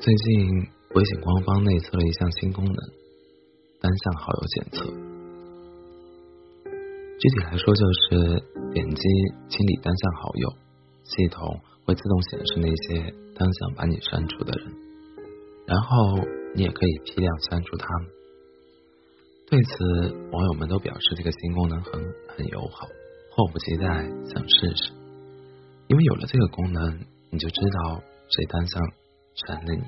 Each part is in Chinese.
最近微信官方内测了一项新功能——单向好友检测。具体来说，就是点击清理单向好友，系统会自动显示那些单向把你删除的人，然后你也可以批量删除他们。对此，网友们都表示这个新功能很很友好，迫不及待想试试。因为有了这个功能，你就知道谁单向删了你，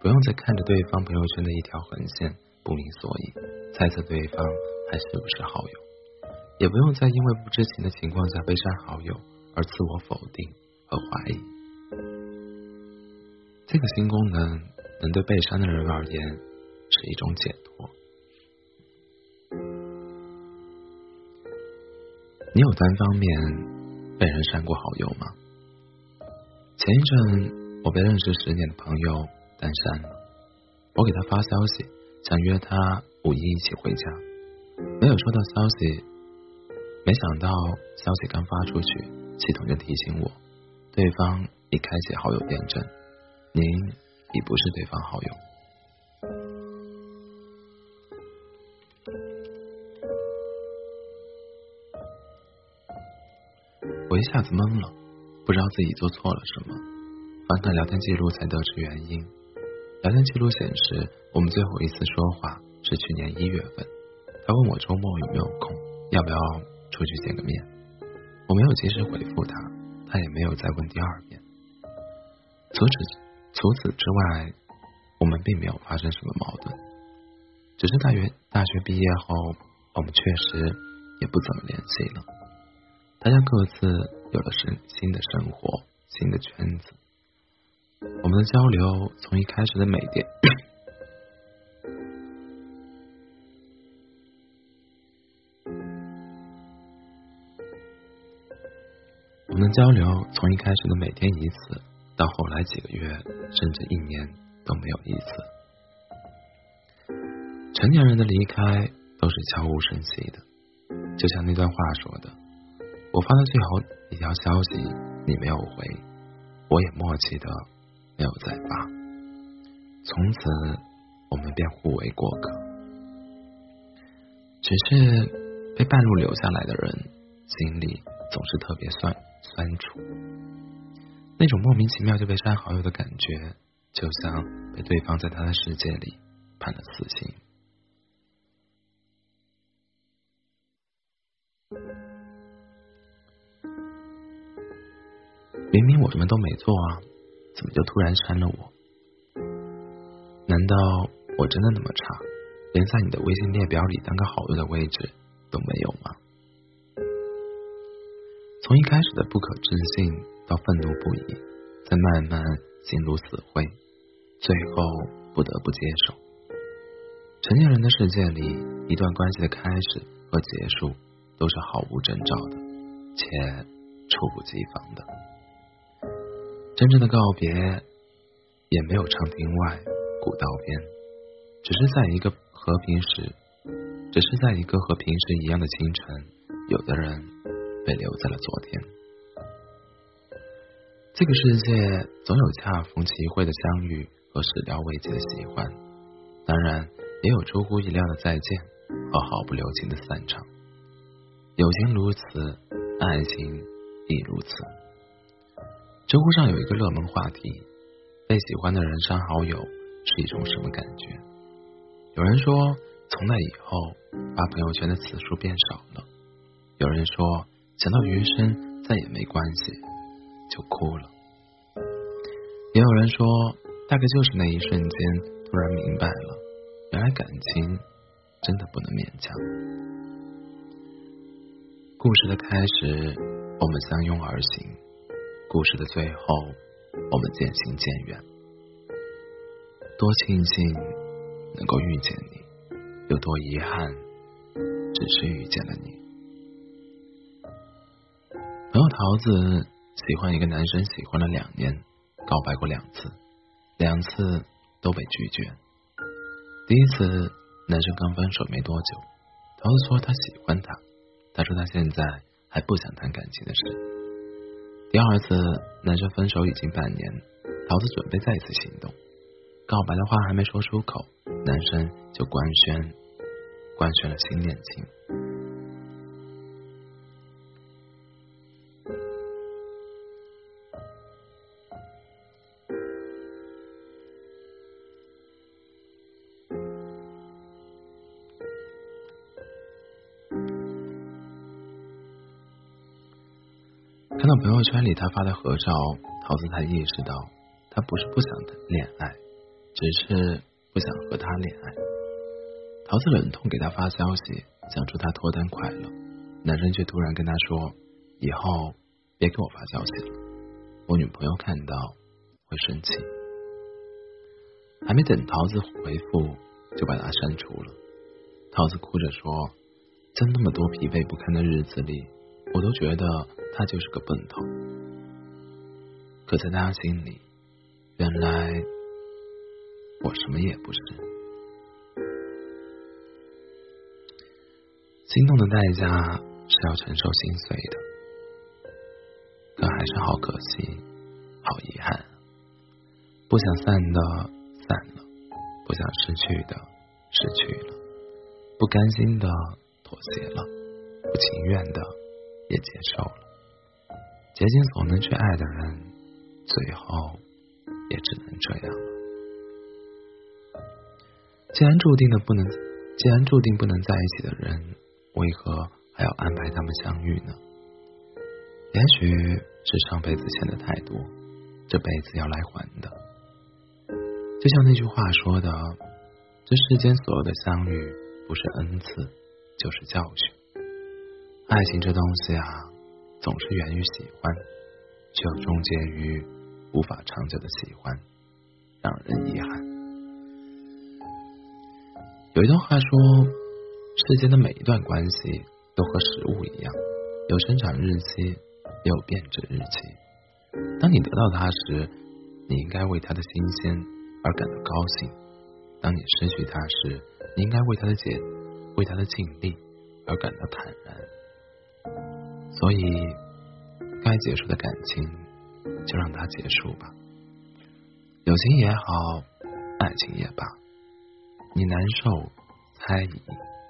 不用再看着对方朋友圈的一条横线不明所以，猜测对方还是不是好友，也不用再因为不知情的情况下被删好友而自我否定和怀疑。这个新功能能对被删的人而言是一种解脱。你有单方面？被人删过好友吗？前一阵，我被认识十年的朋友单删了。我给他发消息，想约他五一一起回家，没有收到消息。没想到消息刚发出去，系统就提醒我，对方已开启好友验证，您已不是对方好友。我一下子懵了，不知道自己做错了什么。翻看聊天记录才得知原因。聊天记录显示，我们最后一次说话是去年一月份。他问我周末有没有空，要不要出去见个面。我没有及时回复他，他也没有再问第二遍。除此除此之外，我们并没有发生什么矛盾。只是大学大学毕业后，我们确实也不怎么联系了。大家各自有了新新的生活，新的圈子。我们的交流从一开始的每天，我们的交流从一开始的每天一次，到后来几个月，甚至一年都没有一次。成年人的离开都是悄无声息的，就像那段话说的。我发的最后一条消息，你没有回，我也默契的没有再发。从此，我们便互为过客。只是被半路留下来的人，心里总是特别酸酸楚。那种莫名其妙就被删好友的感觉，就像被对方在他的世界里判了死刑。明明我什么都没做啊，怎么就突然删了我？难道我真的那么差，连在你的微信列表里当个好友的位置都没有吗？从一开始的不可置信到愤怒不已，再慢慢心如死灰，最后不得不接受。成年人的世界里，一段关系的开始和结束都是毫无征兆的，且猝不及防的。真正的告别也没有长亭外，古道边，只是在一个和平时，只是在一个和平时一样的清晨，有的人被留在了昨天。这个世界总有恰逢其会的相遇和始料未及的喜欢，当然也有出乎意料的再见和毫不留情的散场。友情如此，爱情亦如此。知乎上有一个热门话题：被喜欢的人删好友是一种什么感觉？有人说，从那以后发朋友圈的次数变少了；有人说，想到余生再也没关系，就哭了；也有人说，大概就是那一瞬间突然明白了，原来感情真的不能勉强。故事的开始，我们相拥而行。故事的最后，我们渐行渐远。多庆幸能够遇见你，有多遗憾，只是遇见了你。朋友桃子喜欢一个男生，喜欢了两年，告白过两次，两次都被拒绝。第一次，男生刚分手没多久，桃子说他喜欢他，他说他现在还不想谈感情的事。第二次，男生分手已经半年，桃子准备再次行动，告白的话还没说出口，男生就官宣官宣了新恋情。看到朋友圈里他发的合照，桃子才意识到，他不是不想谈恋爱，只是不想和他恋爱。桃子忍痛给他发消息，想祝他脱单快乐，男生却突然跟他说：“以后别给我发消息了，我女朋友看到会生气。”还没等桃子回复，就把他删除了。桃子哭着说：“在那么多疲惫不堪的日子里。”我都觉得他就是个笨头，可在他心里，原来我什么也不是。心动的代价是要承受心碎的，可还是好可惜，好遗憾。不想散的散了，不想失去的失去了，不甘心的妥协了，不情愿的。也接受了，竭尽所能去爱的人，最后也只能这样了。既然注定的不能，既然注定不能在一起的人，为何还要安排他们相遇呢？也许是上辈子欠的太多，这辈子要来还的。就像那句话说的：“这世间所有的相遇，不是恩赐，就是教训。”爱情这东西啊，总是源于喜欢，却又终结于无法长久的喜欢，让人遗憾。有一段话说，世间的每一段关系都和食物一样，有生产日期，也有变质日期。当你得到它时，你应该为它的新鲜而感到高兴；当你失去它时，你应该为它的解，为它的尽力而感到坦然。所以，该结束的感情就让它结束吧。友情也好，爱情也罢，你难受、猜疑、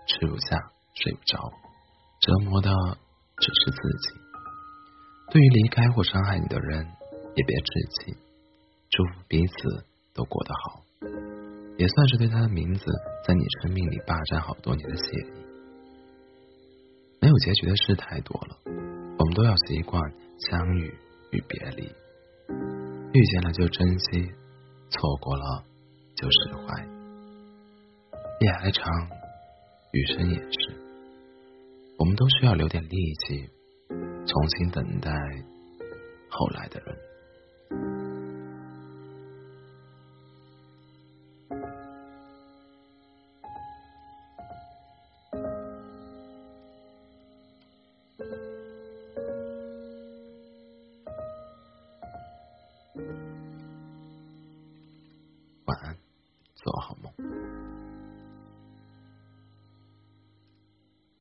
吃不下、睡不着，折磨的只是自己。对于离开或伤害你的人，也别置气，祝福彼此都过得好，也算是对他的名字在你生命里霸占好多年的谢意。有结局的事太多了，我们都要习惯相遇与别离，遇见了就珍惜，错过了就释怀。夜还长，余生也是，我们都需要留点力气，重新等待后来的人。